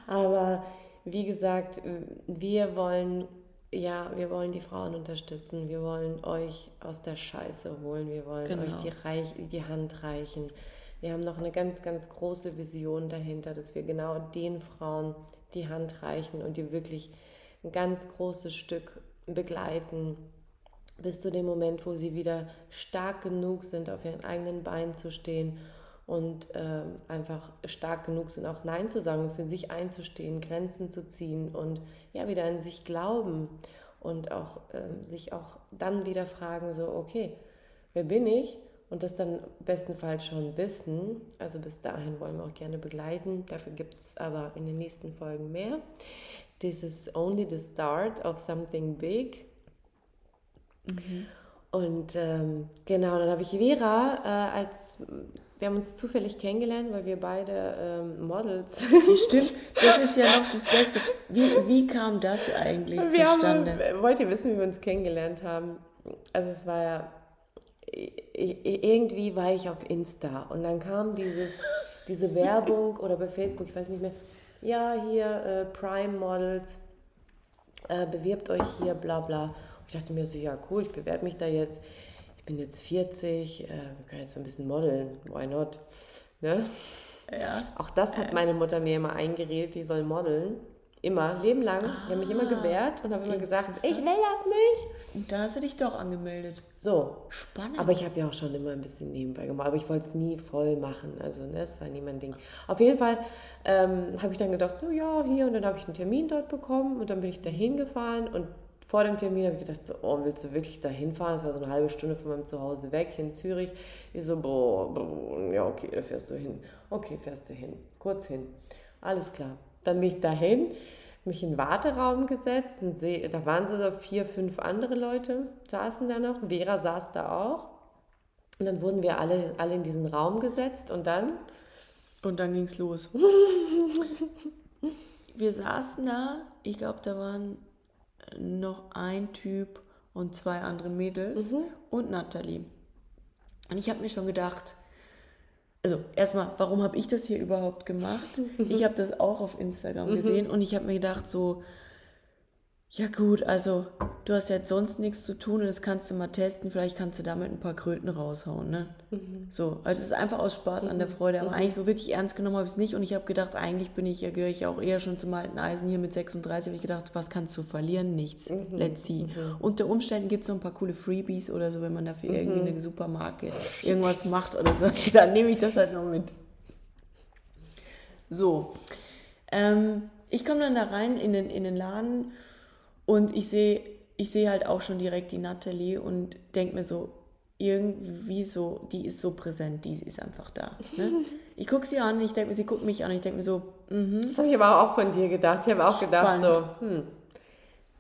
Aber wie gesagt, wir wollen ja, wir wollen die Frauen unterstützen, wir wollen euch aus der Scheiße holen, wir wollen genau. euch die, Reich, die Hand reichen. Wir haben noch eine ganz, ganz große Vision dahinter, dass wir genau den Frauen die Hand reichen und die wirklich ein ganz großes Stück begleiten bis zu dem Moment, wo sie wieder stark genug sind, auf ihren eigenen Beinen zu stehen und äh, einfach stark genug sind, auch Nein zu sagen, für sich einzustehen, Grenzen zu ziehen und ja, wieder an sich glauben und auch äh, sich auch dann wieder fragen, so, okay, wer bin ich? Und das dann bestenfalls schon wissen. Also bis dahin wollen wir auch gerne begleiten. Dafür gibt es aber in den nächsten Folgen mehr. This is only the start of something big. Mhm. Und ähm, genau, dann habe ich Vera äh, als wir haben uns zufällig kennengelernt, weil wir beide ähm, Models sind. Stimmt, das ist ja noch das Beste. Wie, wie kam das eigentlich wir zustande? Haben, wollt ihr wissen, wie wir uns kennengelernt haben? Also es war ja, irgendwie war ich auf Insta und dann kam dieses, diese Werbung oder bei Facebook, ich weiß nicht mehr, ja, hier äh, Prime Models, äh, bewirbt euch hier, bla bla. Und ich dachte mir so, ja cool, ich bewerbe mich da jetzt bin jetzt 40, äh, kann jetzt so ein bisschen modeln, why not? Ne? Ja. Auch das hat meine Mutter mir immer eingeredet, die soll modeln. Immer, Leben lang. Ah, ich habe mich immer ah, gewehrt und habe immer gesagt, ich will das nicht. Und da hast du dich doch angemeldet. So. Spannend. Aber ich habe ja auch schon immer ein bisschen nebenbei gemacht. Aber ich wollte es nie voll machen. Also, ne, das war nie mein Ding. Auf jeden Fall ähm, habe ich dann gedacht, so, ja, hier. Und dann habe ich einen Termin dort bekommen und dann bin ich da hingefahren und vor dem Termin habe ich gedacht, so, oh, willst du wirklich da hinfahren? Das war so eine halbe Stunde von meinem Zuhause weg, hier in Zürich. Ich so, boah, boah, ja, okay, da fährst du hin. Okay, fährst du hin. Kurz hin. Alles klar. Dann bin ich dahin, mich in den Warteraum gesetzt. Und seh, da waren so vier, fünf andere Leute, saßen da noch. Vera saß da auch. Und dann wurden wir alle, alle in diesen Raum gesetzt und dann. Und dann ging es los. wir saßen da, ich glaube, da waren noch ein Typ und zwei andere Mädels mhm. und Natalie. Und ich habe mir schon gedacht, also erstmal, warum habe ich das hier überhaupt gemacht? Ich habe das auch auf Instagram mhm. gesehen und ich habe mir gedacht, so, ja gut, also du hast jetzt sonst nichts zu tun und das kannst du mal testen. Vielleicht kannst du damit ein paar Kröten raushauen. Ne? Mhm. So, also es ist einfach aus Spaß mhm. an der mhm. Freude. Aber mhm. eigentlich so wirklich ernst genommen habe ich es nicht. Und ich habe gedacht, eigentlich bin ich, ja, gehöre ich auch eher schon zum alten Eisen hier mit 36. Habe ich gedacht, was kannst du verlieren? Nichts. Mhm. Let's see. Mhm. Unter Umständen gibt es so ein paar coole Freebies oder so, wenn man dafür irgendwie eine Supermarke irgendwas macht oder so. Dann nehme ich das halt noch mit. So. Ähm, ich komme dann da rein in den, in den Laden und ich sehe ich sehe halt auch schon direkt die Natalie und denke mir so, irgendwie so, die ist so präsent, die ist einfach da. Ne? Ich gucke sie an, ich denke mir, sie guckt mich an, ich denke mir so, mhm. Das habe ich aber auch von dir gedacht. Ich habe auch gedacht so, hm,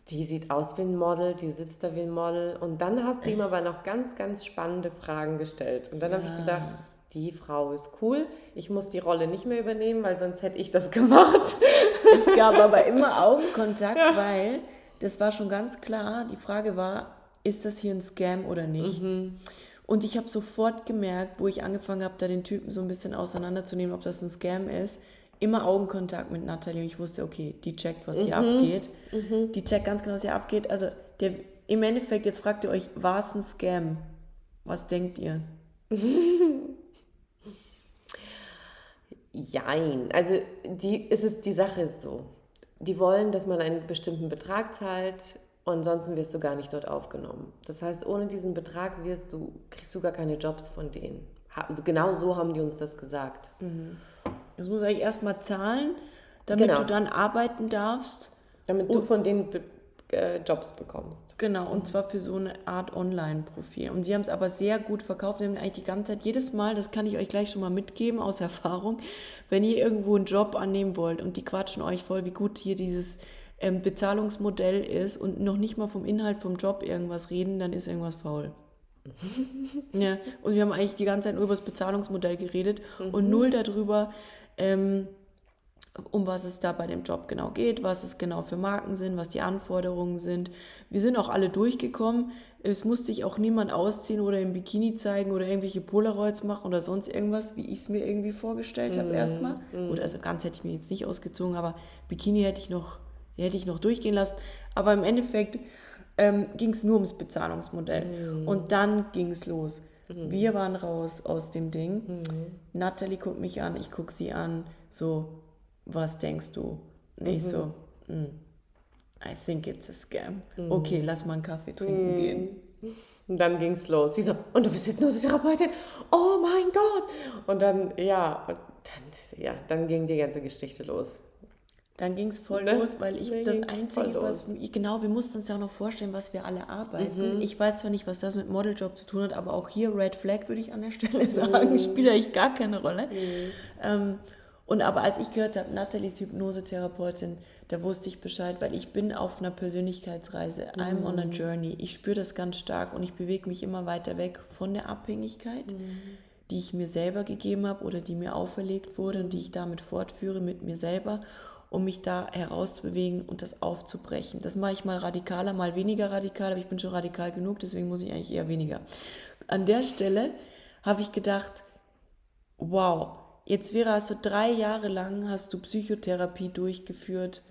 die sieht aus wie ein Model, die sitzt da wie ein Model. Und dann hast du ihm aber noch ganz, ganz spannende Fragen gestellt. Und dann ja. habe ich gedacht, die Frau ist cool. Ich muss die Rolle nicht mehr übernehmen, weil sonst hätte ich das gemacht. Es gab aber immer Augenkontakt, ja. weil das war schon ganz klar. Die Frage war, ist das hier ein Scam oder nicht? Mhm. Und ich habe sofort gemerkt, wo ich angefangen habe, da den Typen so ein bisschen auseinanderzunehmen, ob das ein Scam ist, immer Augenkontakt mit Natalie und ich wusste, okay, die checkt, was hier mhm. abgeht. Mhm. Die checkt ganz genau, was hier abgeht. Also der, im Endeffekt, jetzt fragt ihr euch, war es ein Scam? Was denkt ihr? Jein. Also die, ist es, die Sache ist so die wollen, dass man einen bestimmten Betrag zahlt und ansonsten wirst du gar nicht dort aufgenommen. Das heißt, ohne diesen Betrag wirst du, kriegst du gar keine Jobs von denen. Also genau so haben die uns das gesagt. Mhm. Das muss eigentlich erstmal zahlen, damit genau. du dann arbeiten darfst. Damit du von denen äh, Jobs bekommst. Genau, und zwar für so eine Art Online-Profil. Und sie haben es aber sehr gut verkauft. Sie haben eigentlich die ganze Zeit, jedes Mal, das kann ich euch gleich schon mal mitgeben aus Erfahrung, wenn ihr irgendwo einen Job annehmen wollt und die quatschen euch voll, wie gut hier dieses ähm, Bezahlungsmodell ist und noch nicht mal vom Inhalt vom Job irgendwas reden, dann ist irgendwas faul. ja, und wir haben eigentlich die ganze Zeit nur über das Bezahlungsmodell geredet mhm. und null darüber, ähm, um was es da bei dem Job genau geht, was es genau für Marken sind, was die Anforderungen sind. Wir sind auch alle durchgekommen. Es musste sich auch niemand ausziehen oder im Bikini zeigen oder irgendwelche Polaroids machen oder sonst irgendwas, wie ich es mir irgendwie vorgestellt mm, habe erstmal. Mm. Gut, also ganz hätte ich mich jetzt nicht ausgezogen, aber Bikini hätte ich noch, hätte ich noch durchgehen lassen. Aber im Endeffekt ähm, ging es nur ums Bezahlungsmodell. Mm. Und dann ging es los. Mhm. Wir waren raus aus dem Ding. Mhm. Natalie guckt mich an, ich gucke sie an. So, was denkst du? Und ich so, mm, I think it's a scam. Mhm. Okay, lass mal einen Kaffee trinken mhm. gehen. Und dann ging es los. Sie so, und du bist Hypnosetherapeutin? Oh mein Gott! Und dann, ja, und dann, ja, dann ging die ganze Geschichte los. Dann ging es voll ne? los, weil ich dann das Einzige, was, genau, wir mussten uns ja auch noch vorstellen, was wir alle arbeiten. Mhm. Ich weiß zwar nicht, was das mit Modeljob zu tun hat, aber auch hier Red Flag würde ich an der Stelle sagen, mhm. spielt eigentlich gar keine Rolle. Mhm. Ähm, und aber als ich gehört habe, Nathalie ist Hypnosetherapeutin, da wusste ich Bescheid, weil ich bin auf einer Persönlichkeitsreise. I'm on a mhm. journey. Ich spüre das ganz stark und ich bewege mich immer weiter weg von der Abhängigkeit, mhm. die ich mir selber gegeben habe oder die mir auferlegt wurde und die ich damit fortführe mit mir selber, um mich da herauszubewegen und das aufzubrechen. Das mache ich mal radikaler, mal weniger radikal, aber ich bin schon radikal genug, deswegen muss ich eigentlich eher weniger. An der Stelle habe ich gedacht, wow, Jetzt wäre hast du drei Jahre lang hast du Psychotherapie durchgeführt,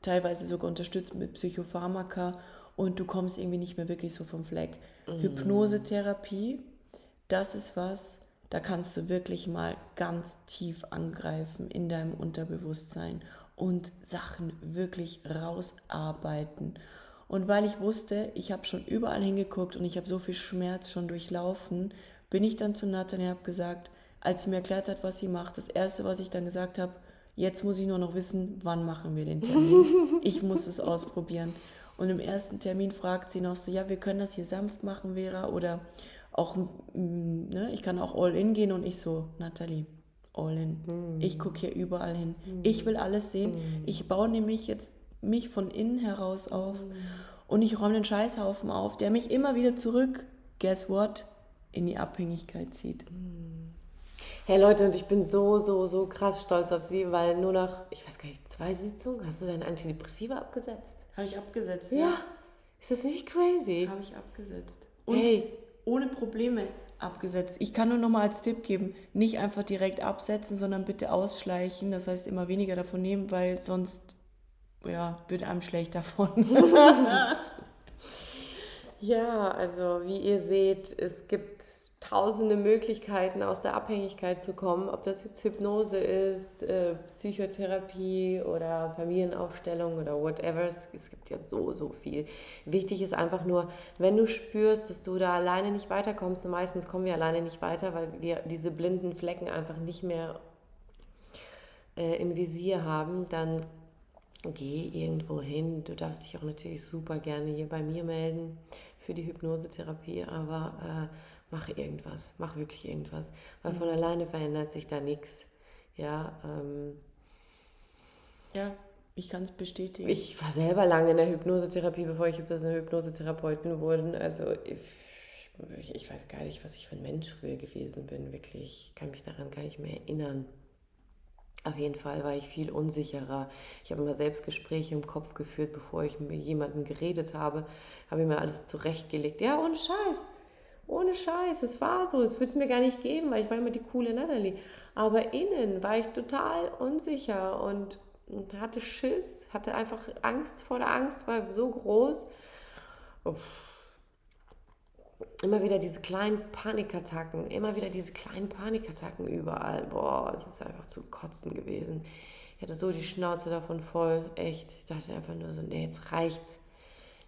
teilweise sogar unterstützt mit Psychopharmaka und du kommst irgendwie nicht mehr wirklich so vom Fleck. Mhm. Hypnosetherapie, das ist was, da kannst du wirklich mal ganz tief angreifen in deinem Unterbewusstsein und Sachen wirklich rausarbeiten. Und weil ich wusste, ich habe schon überall hingeguckt und ich habe so viel Schmerz schon durchlaufen, bin ich dann zu Nathan und habe gesagt, als sie mir erklärt hat, was sie macht, das Erste, was ich dann gesagt habe, jetzt muss ich nur noch wissen, wann machen wir den Termin. ich muss es ausprobieren. Und im ersten Termin fragt sie noch so, ja, wir können das hier sanft machen, Vera, oder auch, mm, ne, ich kann auch all in gehen und ich so, Nathalie, all in. Mm. Ich gucke hier überall hin. Mm. Ich will alles sehen. Mm. Ich baue nämlich jetzt mich von innen heraus auf und ich räume den Scheißhaufen auf, der mich immer wieder zurück, guess what, in die Abhängigkeit zieht. Hey Leute, und ich bin so, so, so krass stolz auf Sie, weil nur nach, ich weiß gar nicht, zwei Sitzungen, hast du dein Antidepressiva abgesetzt? Habe ich abgesetzt, ja. Ja. Ist das nicht crazy? Habe ich abgesetzt. Und hey. ohne Probleme abgesetzt. Ich kann nur noch mal als Tipp geben, nicht einfach direkt absetzen, sondern bitte ausschleichen. Das heißt, immer weniger davon nehmen, weil sonst ja, wird einem schlecht davon. ja, also wie ihr seht, es gibt tausende Möglichkeiten aus der Abhängigkeit zu kommen, ob das jetzt Hypnose ist, äh, Psychotherapie oder Familienaufstellung oder whatever. Es, gibt ja so, so viel. Wichtig ist einfach nur, wenn du spürst, dass du da alleine nicht weiterkommst, und meistens kommen wir alleine nicht weiter, weil wir diese blinden Flecken einfach nicht mehr äh, im Visier haben, dann geh irgendwo hin. Du darfst dich auch natürlich super gerne hier bei mir melden für die Hypnosetherapie, aber äh, mach irgendwas, mach wirklich irgendwas, weil von alleine verändert sich da nichts. Ja, ähm, ja, ich kann es bestätigen. Ich war selber lange in der Hypnosetherapie, bevor ich Hypnosetherapeutin wurde. Also ich, ich, weiß gar nicht, was ich für ein Mensch früher gewesen bin. Wirklich, ich kann mich daran gar nicht mehr erinnern. Auf jeden Fall war ich viel unsicherer. Ich habe immer Selbstgespräche im Kopf geführt, bevor ich mit jemandem geredet habe. Habe ich mir alles zurechtgelegt. Ja, ohne Scheiß. Ohne Scheiß, es war so. Es würde es mir gar nicht geben, weil ich war immer die coole Natalie. Aber innen war ich total unsicher und hatte Schiss, hatte einfach Angst vor der Angst, war so groß. Uff. Immer wieder diese kleinen Panikattacken, immer wieder diese kleinen Panikattacken überall. Boah, es ist einfach zu kotzen gewesen. Ich hatte so die Schnauze davon voll, echt. Ich dachte einfach nur so, nee, jetzt reicht's.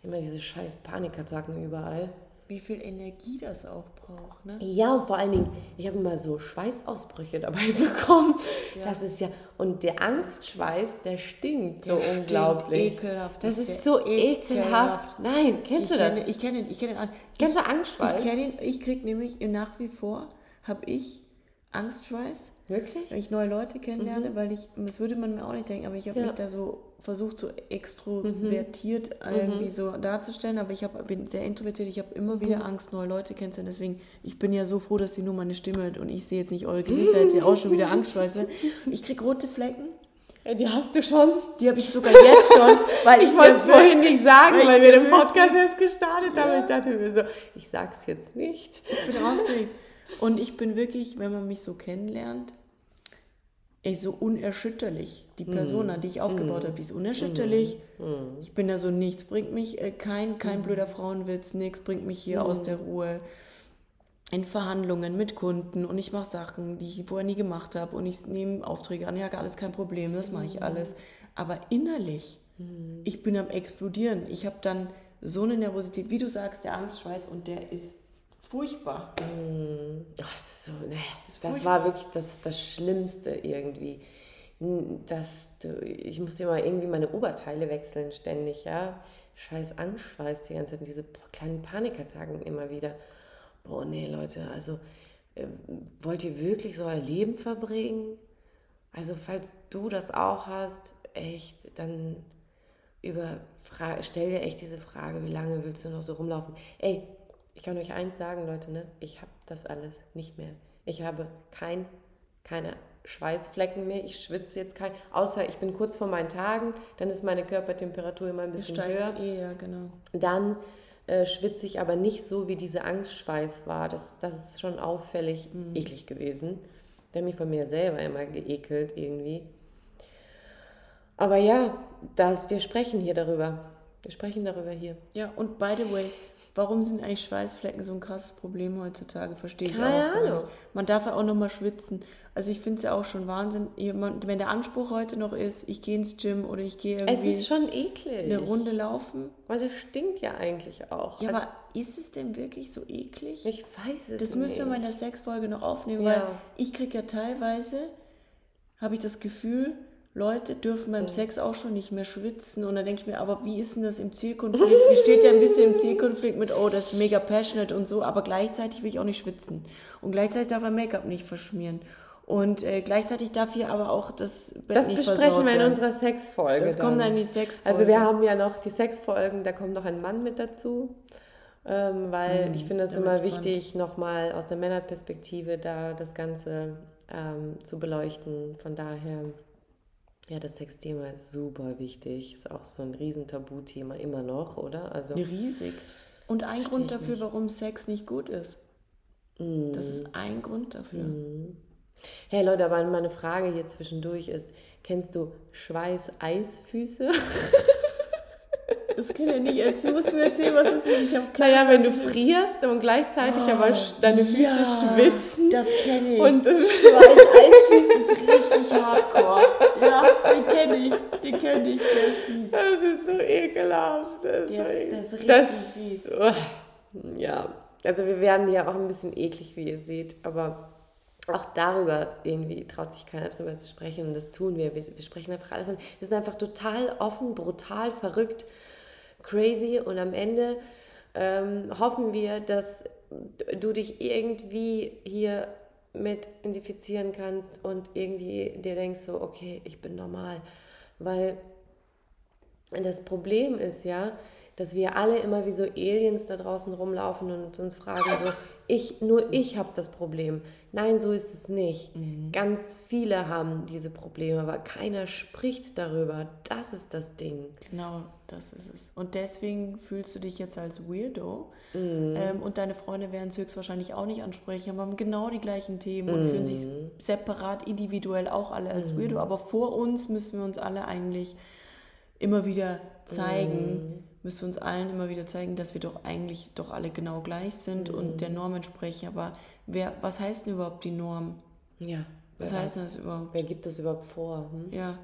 Immer diese scheiß Panikattacken überall wie viel Energie das auch braucht. Ne? Ja, und vor allen Dingen, ich habe immer so Schweißausbrüche dabei bekommen. Ja. Das ist ja, und der Angstschweiß, der stinkt der so stinkt unglaublich. Ekelhaft. Das, das ist so ekelhaft. ekelhaft. Nein, kennst ich du das? Kenne, ich kenne ihn, ich kenne ihn. Kennst du Angstschweiß? Ich kenne ihn, ich kriege nämlich nach wie vor, habe ich Angstschweiß. Wirklich? Wenn ich neue Leute kennenlerne, mhm. weil ich, das würde man mir auch nicht denken, aber ich habe ja. mich da so versucht, so extrovertiert mhm. irgendwie so darzustellen, aber ich hab, bin sehr introvertiert, ich habe immer wieder mhm. Angst, neue Leute kennenzulernen, deswegen, ich bin ja so froh, dass sie nur meine Stimme hört und ich sehe jetzt nicht eure Gesichter, jetzt ja auch schon wieder Angstschweiß. Ich kriege rote Flecken. Ja, die hast du schon. Die habe ich sogar jetzt schon. Weil ich, ich wollte es vorhin nicht sagen, weil, weil wir den Podcast erst gestartet haben. Ja. Ich dachte mir so, ich sag's jetzt nicht. Ich bin aufgeregt. Und ich bin wirklich, wenn man mich so kennenlernt, ey, so unerschütterlich. Die Persona, mm. die ich aufgebaut mm. habe, die ist unerschütterlich. Mm. Ich bin da so, nichts bringt mich, äh, kein, kein blöder Frauenwitz, nichts bringt mich hier aus der Ruhe. In Verhandlungen mit Kunden und ich mache Sachen, die ich vorher nie gemacht habe und ich nehme Aufträge an, ja, alles kein Problem, das mache ich alles. Aber innerlich, ich bin am explodieren. Ich habe dann so eine Nervosität, wie du sagst, der Angstschweiß und der ist furchtbar. Mm, das, so, nee, das, das war wirklich das, das Schlimmste irgendwie. Das, ich musste immer irgendwie meine Oberteile wechseln ständig, ja. Scheiß Angstschweiß die ganze Zeit, diese kleinen Panikattacken immer wieder. Boah, nee, Leute, also äh, wollt ihr wirklich so ein Leben verbringen? Also, falls du das auch hast, echt, dann über, stell dir echt diese Frage, wie lange willst du noch so rumlaufen? Ey, ich kann euch eins sagen, Leute, ne? ich habe das alles nicht mehr. Ich habe kein, keine Schweißflecken mehr, ich schwitze jetzt kein, außer ich bin kurz vor meinen Tagen, dann ist meine Körpertemperatur immer ein bisschen höher. Eh, ja, genau. Dann äh, schwitze ich aber nicht so, wie diese Angstschweiß war. Das, das ist schon auffällig mhm. eklig gewesen. Der hat mich von mir selber immer geekelt irgendwie. Aber ja, das, wir sprechen hier darüber. Wir sprechen darüber hier. Ja, und by the way, Warum sind eigentlich Schweißflecken so ein krasses Problem heutzutage? Verstehe ich Keine auch Ahnung. Man darf ja auch noch mal schwitzen. Also ich finde es ja auch schon Wahnsinn, wenn der Anspruch heute noch ist, ich gehe ins Gym oder ich gehe irgendwie es ist schon eklig. eine Runde laufen. Weil das stinkt ja eigentlich auch. Ja, also, aber ist es denn wirklich so eklig? Ich weiß es Das nicht. müssen wir mal in der Sexfolge noch aufnehmen, ja. weil ich kriege ja teilweise, habe ich das Gefühl, Leute dürfen beim Sex auch schon nicht mehr schwitzen. Und dann denke ich mir, aber wie ist denn das im Zielkonflikt? Wie steht ja ein bisschen im Zielkonflikt mit, oh, das ist mega passionate und so, aber gleichzeitig will ich auch nicht schwitzen. Und gleichzeitig darf er Make-up nicht verschmieren. Und äh, gleichzeitig darf hier aber auch das Bett das nicht besprechen wir in unserer Sexfolge. Das dann. kommt dann die Sexfolge. Also wir haben ja noch die Sexfolgen, da kommt noch ein Mann mit dazu. Ähm, weil hm, ich finde es immer wichtig, nochmal aus der Männerperspektive da das Ganze ähm, zu beleuchten. Von daher ja, das Sexthema ist super wichtig. Ist auch so ein riesen Tabuthema immer noch, oder? Also riesig. Und ein Grund dafür, nicht. warum Sex nicht gut ist. Mm. Das ist ein Grund dafür. Mm. Hey Leute, aber meine Frage hier zwischendurch ist, kennst du Schweiß-Eisfüße? Das kenne ich nicht. Jetzt musst du mir erzählen, was das ist. Ich habe Naja, wenn du frierst und gleichzeitig oh, aber deine Füße ja, schwitzen. Das kenne ich. Und das Schweiß-Eisfüße ist richtig hardcore. Ja, den kenne ich. Den kenne ich. Der ist fies. Das ist so ekelhaft. Das, der ist, das ist richtig das, fies. Oh, ja, also wir werden ja auch ein bisschen eklig, wie ihr seht, aber auch darüber irgendwie traut sich keiner drüber zu sprechen und das tun wir. Wir, wir sprechen einfach alles an. Wir sind einfach total offen, brutal, verrückt crazy und am Ende ähm, hoffen wir, dass du dich irgendwie hier mit identifizieren kannst und irgendwie dir denkst so, okay, ich bin normal. Weil das Problem ist ja, dass wir alle immer wie so Aliens da draußen rumlaufen und uns fragen so, ich, nur ich habe das Problem. Nein, so ist es nicht. Mhm. Ganz viele haben diese Probleme, aber keiner spricht darüber. Das ist das Ding. Genau, das ist es. Und deswegen fühlst du dich jetzt als Weirdo mhm. ähm, und deine Freunde werden es höchstwahrscheinlich auch nicht ansprechen, aber haben genau die gleichen Themen mhm. und fühlen sich mhm. separat, individuell auch alle als Weirdo. Mhm. Aber vor uns müssen wir uns alle eigentlich immer wieder zeigen mhm müssen wir uns allen immer wieder zeigen, dass wir doch eigentlich doch alle genau gleich sind mhm. und der Norm entsprechen. Aber wer, was heißt denn überhaupt die Norm? Ja. Was heißt das überhaupt? Wer gibt das überhaupt vor? Hm? Ja.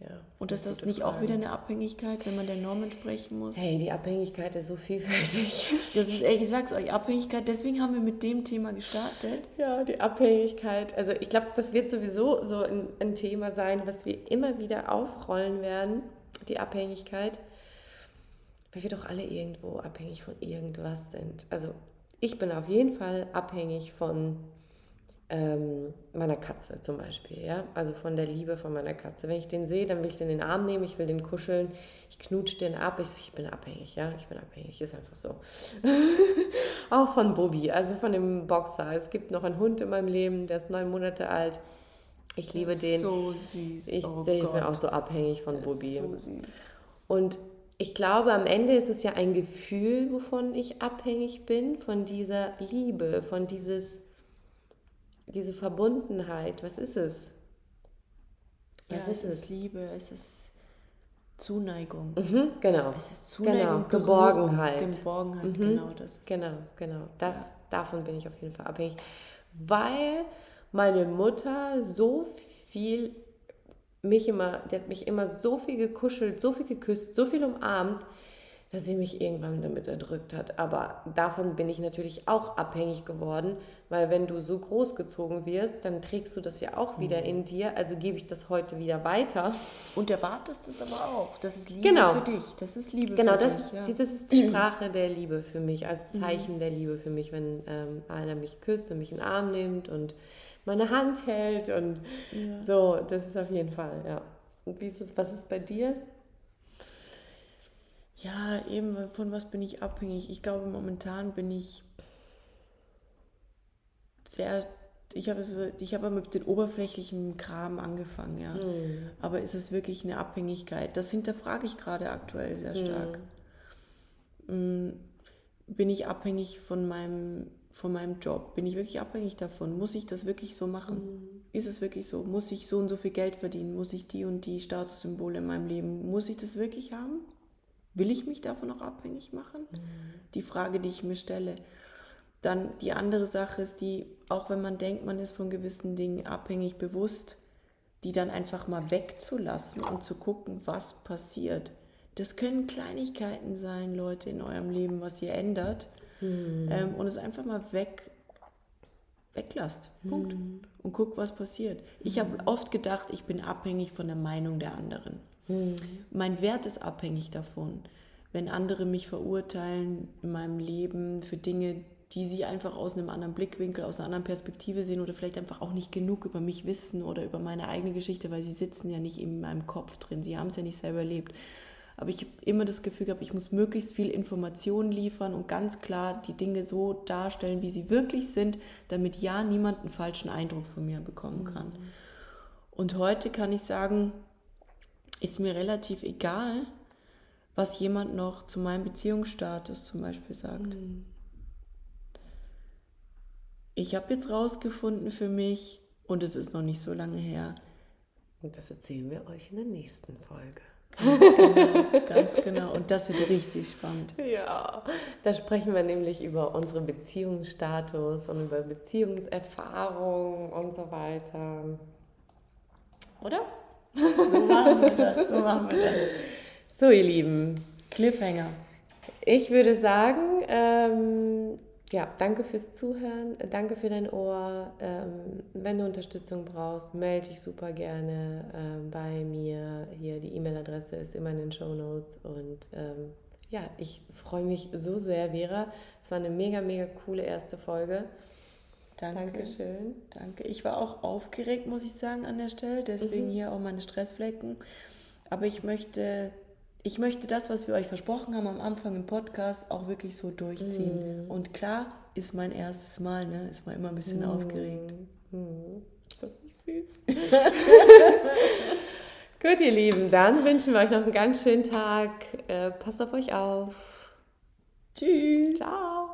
Ja, und ist das nicht Frage. auch wieder eine Abhängigkeit, wenn man der Norm entsprechen muss? Hey, die Abhängigkeit ist so vielfältig. Das ist, ey, ich sag's euch, Abhängigkeit, deswegen haben wir mit dem Thema gestartet. Ja, die Abhängigkeit. Also ich glaube, das wird sowieso so ein, ein Thema sein, was wir immer wieder aufrollen werden, die Abhängigkeit weil wir doch alle irgendwo abhängig von irgendwas sind. Also ich bin auf jeden Fall abhängig von ähm, meiner Katze zum Beispiel, ja, also von der Liebe von meiner Katze. Wenn ich den sehe, dann will ich den in den Arm nehmen, ich will den kuscheln, ich knutsche den ab, ich, ich bin abhängig, ja, ich bin abhängig, ist einfach so. Auch von Bobby, also von dem Boxer. Es gibt noch einen Hund in meinem Leben, der ist neun Monate alt. Ich liebe den. So süß. Ich, oh ich bin auch so abhängig von Bobby. So süß. Und ich glaube, am Ende ist es ja ein Gefühl, wovon ich abhängig bin, von dieser Liebe, von dieses, diese Verbundenheit. Was ist es? Was ja, ist es? ist Liebe, es ist Zuneigung. Mhm, genau. Es ist Zuneigung, genau. Geborgenheit. Geborgenheit, mhm. genau das ist Genau, es. genau. Das, ja. Davon bin ich auf jeden Fall abhängig, weil meine Mutter so viel mich immer, der hat mich immer so viel gekuschelt, so viel geküsst, so viel umarmt. dass sie mich irgendwann damit erdrückt hat. Aber davon bin ich natürlich auch abhängig geworden, weil wenn du so großgezogen wirst, dann trägst du das ja auch wieder mhm. in dir. Also gebe ich das heute wieder weiter. Und erwartest es aber auch. Das ist Liebe genau. für dich. Das ist Liebe genau, für das dich. Genau, ja. das ist die Sprache der Liebe für mich. Also mhm. Zeichen mhm. der Liebe für mich, wenn ähm, einer mich küsst und mich in den Arm nimmt und meine Hand hält und ja. so. Das ist auf jeden Fall, ja. Und wie ist es, was ist bei dir? Ja, eben, von was bin ich abhängig? Ich glaube, momentan bin ich sehr. Ich habe ich habe mit den oberflächlichen Kram angefangen, ja. Mhm. Aber ist es wirklich eine Abhängigkeit? Das hinterfrage ich gerade aktuell sehr stark. Mhm. Bin ich abhängig von meinem, von meinem Job? Bin ich wirklich abhängig davon? Muss ich das wirklich so machen? Mhm. Ist es wirklich so? Muss ich so und so viel Geld verdienen? Muss ich die und die Statussymbole in meinem Leben? Muss ich das wirklich haben? Will ich mich davon auch abhängig machen? Mhm. Die Frage, die ich mir stelle. Dann die andere Sache ist die, auch wenn man denkt, man ist von gewissen Dingen abhängig bewusst, die dann einfach mal wegzulassen und zu gucken, was passiert. Das können Kleinigkeiten sein, Leute, in eurem Leben, was ihr ändert. Mhm. Ähm, und es einfach mal weg, weglasst. Punkt. Mhm. Und guckt, was passiert. Ich habe mhm. oft gedacht, ich bin abhängig von der Meinung der anderen. Mhm. Mein Wert ist abhängig davon. Wenn andere mich verurteilen in meinem Leben für Dinge, die sie einfach aus einem anderen Blickwinkel, aus einer anderen Perspektive sehen oder vielleicht einfach auch nicht genug über mich wissen oder über meine eigene Geschichte, weil sie sitzen ja nicht in meinem Kopf drin, sie haben es ja nicht selber erlebt. Aber ich habe immer das Gefühl gehabt, ich muss möglichst viel Informationen liefern und ganz klar die Dinge so darstellen, wie sie wirklich sind, damit ja niemand einen falschen Eindruck von mir bekommen kann. Mhm. Und heute kann ich sagen, ist mir relativ egal, was jemand noch zu meinem Beziehungsstatus zum Beispiel sagt. Mhm. Ich habe jetzt rausgefunden für mich, und es ist noch nicht so lange her. Und das erzählen wir euch in der nächsten Folge. Ganz genau, ganz genau. Und das wird richtig spannend. Ja, da sprechen wir nämlich über unsere Beziehungsstatus und über Beziehungserfahrung und so weiter. Oder? So machen wir das, so machen wir das. So, ihr Lieben. Cliffhanger. Ich würde sagen, ähm, ja, danke fürs Zuhören, danke für dein Ohr. Ähm, wenn du Unterstützung brauchst, melde dich super gerne ähm, bei mir. Hier die E-Mail-Adresse ist immer in den Show Notes. Und ähm, ja, ich freue mich so sehr, Vera. Es war eine mega, mega coole erste Folge. Danke. Dankeschön. Danke. Ich war auch aufgeregt, muss ich sagen, an der Stelle. Deswegen mhm. hier auch meine Stressflecken. Aber ich möchte, ich möchte das, was wir euch versprochen haben am Anfang im Podcast, auch wirklich so durchziehen. Mhm. Und klar, ist mein erstes Mal, ne? Ist man immer ein bisschen mhm. aufgeregt. Mhm. Ist das nicht süß? Gut, ihr Lieben, dann wünschen wir euch noch einen ganz schönen Tag. Äh, passt auf euch auf. Tschüss. Ciao.